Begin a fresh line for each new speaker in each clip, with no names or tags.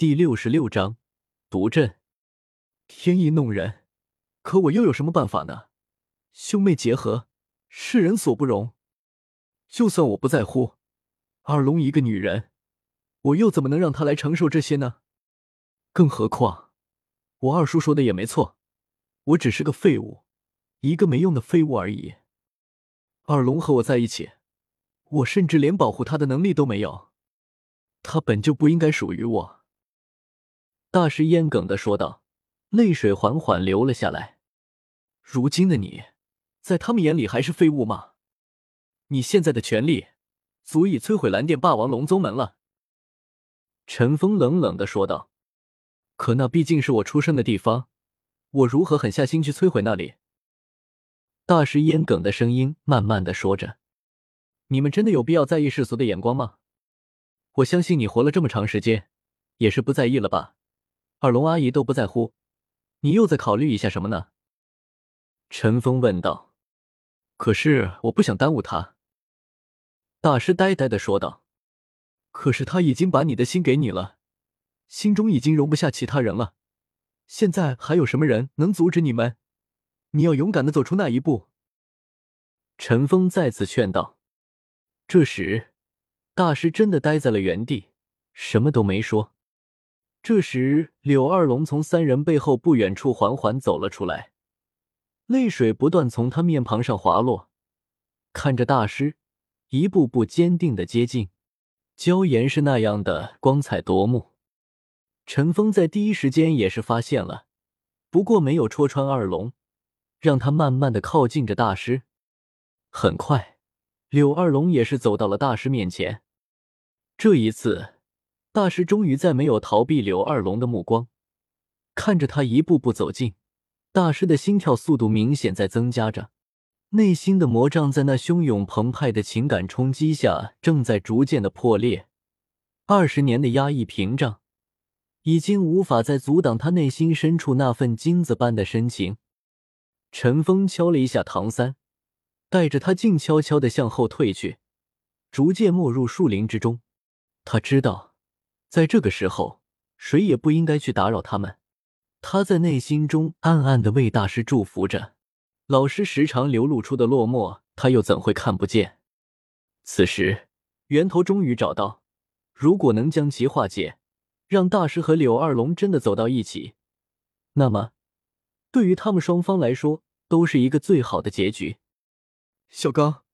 第六十六章毒阵。天意弄人，可我又有什么办法呢？兄妹结合，世人所不容。就算我不在乎，二龙一个女人，我又怎么能让她来承受这些呢？更何况，我二叔说的也没错，我只是个废物，一个没用的废物而已。二龙和我在一起，我甚至连保护他的能力都没有，他本就不应该属于我。大师烟梗的说道，泪水缓缓流了下来。如今的你，在他们眼里还是废物吗？你现在的权力，足以摧毁蓝电霸王龙宗门了。陈峰冷冷的说道。可那毕竟是我出生的地方，我如何狠下心去摧毁那里？大师烟梗的声音慢慢的说着。你们真的有必要在意世俗的眼光吗？我相信你活了这么长时间，也是不在意了吧。二龙阿姨都不在乎，你又在考虑一下什么呢？陈峰问道。可是我不想耽误他。大师呆呆的说道。可是他已经把你的心给你了，心中已经容不下其他人了。现在还有什么人能阻止你们？你要勇敢的走出那一步。陈峰再次劝道。这时，大师真的呆在了原地，什么都没说。这时，柳二龙从三人背后不远处缓缓走了出来，泪水不断从他面庞上滑落，看着大师一步步坚定的接近，娇颜是那样的光彩夺目。陈峰在第一时间也是发现了，不过没有戳穿二龙，让他慢慢的靠近着大师。很快，柳二龙也是走到了大师面前，这一次。大师终于再没有逃避柳二龙的目光，看着他一步步走近，大师的心跳速度明显在增加着，内心的魔障在那汹涌澎湃的情感冲击下正在逐渐的破裂，二十年的压抑屏障已经无法再阻挡他内心深处那份金子般的深情。陈峰敲了一下唐三，带着他静悄悄的向后退去，逐渐没入树林之中。他知道。在这个时候，谁也不应该去打扰他们。他在内心中暗暗的为大师祝福着。老师时常流露出的落寞，他又怎会看不见？此时，源头终于找到。如果能将其化解，让大师和柳二龙真的走到一起，那么，对于他们双方来说，都是一个最好的结局。小刚，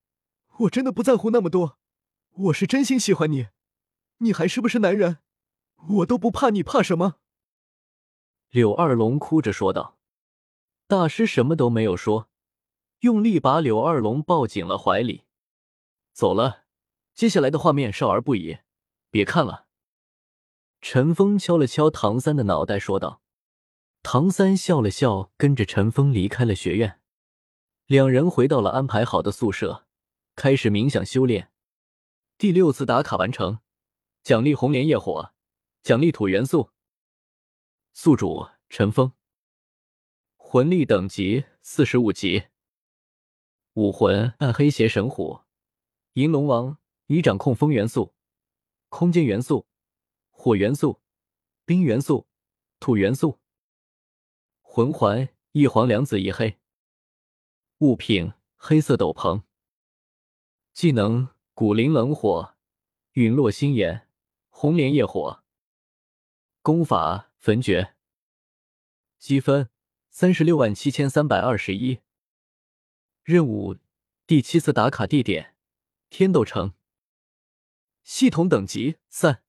我真的不在乎那么多，我是真心喜欢你，你还是不是男人？我都不怕，你怕什么？柳二龙哭着说道。大师什么都没有说，用力把柳二龙抱紧了怀里。走了，接下来的画面少儿不宜，别看了。陈峰敲了敲唐三的脑袋，说道。唐三笑了笑，跟着陈峰离开了学院。两人回到了安排好的宿舍，开始冥想修炼。第六次打卡完成，奖励红莲业火。奖励土元素，宿主陈峰，魂力等级四十五级，武魂暗黑邪神虎，银龙王已掌控风元素、空间元素、火元素、冰元素、土元素，魂环一黄两紫一黑，物品黑色斗篷，技能古灵冷火、陨落星炎、红莲业火。功法焚诀，积分三十六万七千三百二十一。任务第七次打卡地点天斗城。系统等级三。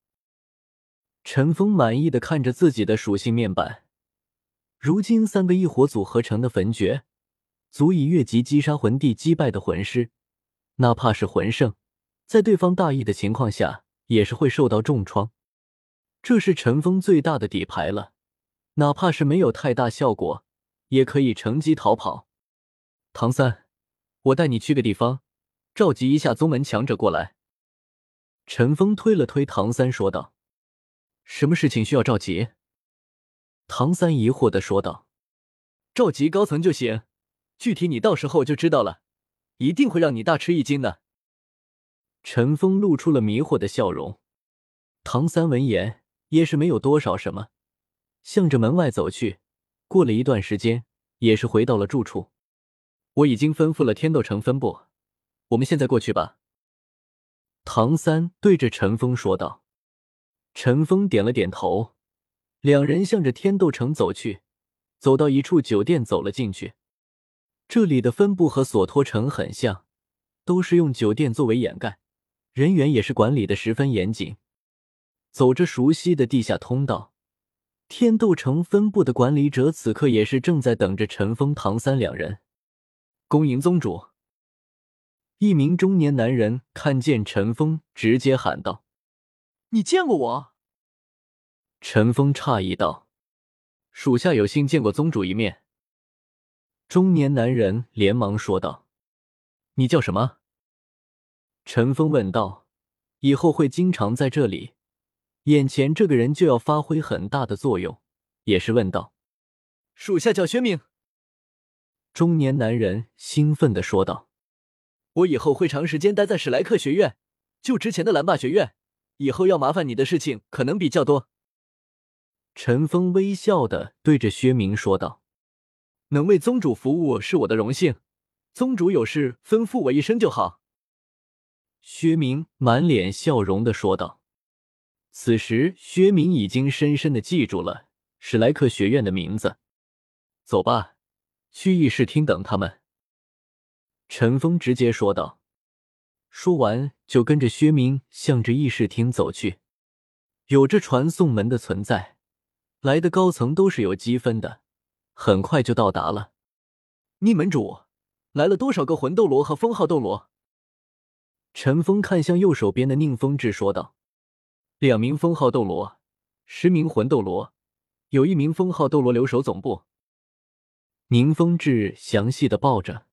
陈峰满意的看着自己的属性面板，如今三个异火组合成的焚诀，足以越级击杀魂帝击败的魂师，哪怕是魂圣，在对方大意的情况下，也是会受到重创。这是陈峰最大的底牌了，哪怕是没有太大效果，也可以乘机逃跑。唐三，我带你去个地方，召集一下宗门强者过来。陈峰推了推唐三，说道：“什么事情需要召集？”唐三疑惑的说道：“召集高层就行，具体你到时候就知道了，一定会让你大吃一惊的。”陈峰露出了迷惑的笑容。唐三闻言。也是没有多少什么，向着门外走去。过了一段时间，也是回到了住处。我已经吩咐了天斗城分部，我们现在过去吧。唐三对着陈峰说道。陈峰点了点头，两人向着天斗城走去。走到一处酒店，走了进去。这里的分部和索托城很像，都是用酒店作为掩盖，人员也是管理的十分严谨。走着熟悉的地下通道，天斗城分部的管理者此刻也是正在等着陈峰、唐三两人。恭迎宗主！一名中年男人看见陈峰，直接喊道：“
你见过我？”
陈峰诧异道：“属下有幸见过宗主一面。”中年男人连忙说道：“你叫什么？”陈峰问道：“以后会经常在这里，眼前这个人就要发挥很大的作用。”也是问道：“
属下叫薛明。”
中年男人兴奋的说道：“
我以后会长时间待在史莱克学院，就之前的蓝霸学院，以后要麻烦你的事情可能比较多。”
陈峰微笑的对着薛明说道。
能为宗主服务是我的荣幸，宗主有事吩咐我一声就好。”
薛明满脸笑容的说道。此时，薛明已经深深的记住了史莱克学院的名字。走吧，去议事厅等他们。”陈峰直接说道。说完，就跟着薛明向着议事厅走去。有着传送门的存在，来的高层都是有积分的。很快就到达了。
逆门主，来了多少个魂斗罗和封号斗罗？
陈峰看向右手边的宁风致说道：“两名封号斗罗，十名魂斗罗，有一名封号斗罗留守总部。”宁风致详细的报着。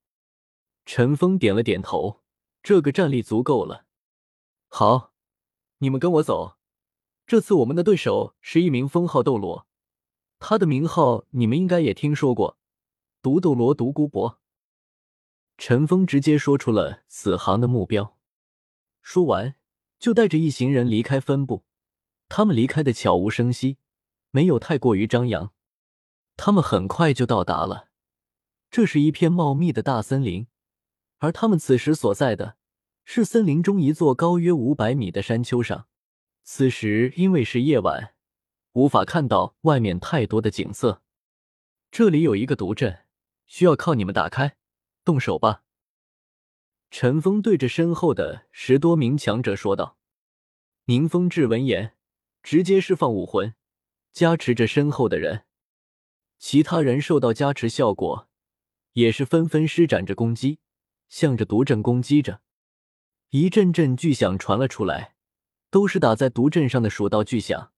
陈峰点了点头，这个战力足够了。好，你们跟我走。这次我们的对手是一名封号斗罗。他的名号你们应该也听说过，毒斗罗独孤博。陈峰直接说出了此行的目标，说完就带着一行人离开分部。他们离开的悄无声息，没有太过于张扬。他们很快就到达了，这是一片茂密的大森林，而他们此时所在的是森林中一座高约五百米的山丘上。此时因为是夜晚。无法看到外面太多的景色。这里有一个毒阵，需要靠你们打开。动手吧！陈峰对着身后的十多名强者说道。宁风致闻言，直接释放武魂，加持着身后的人。其他人受到加持效果，也是纷纷施展着攻击，向着毒阵攻击着。一阵阵巨响传了出来，都是打在毒阵上的蜀道巨响。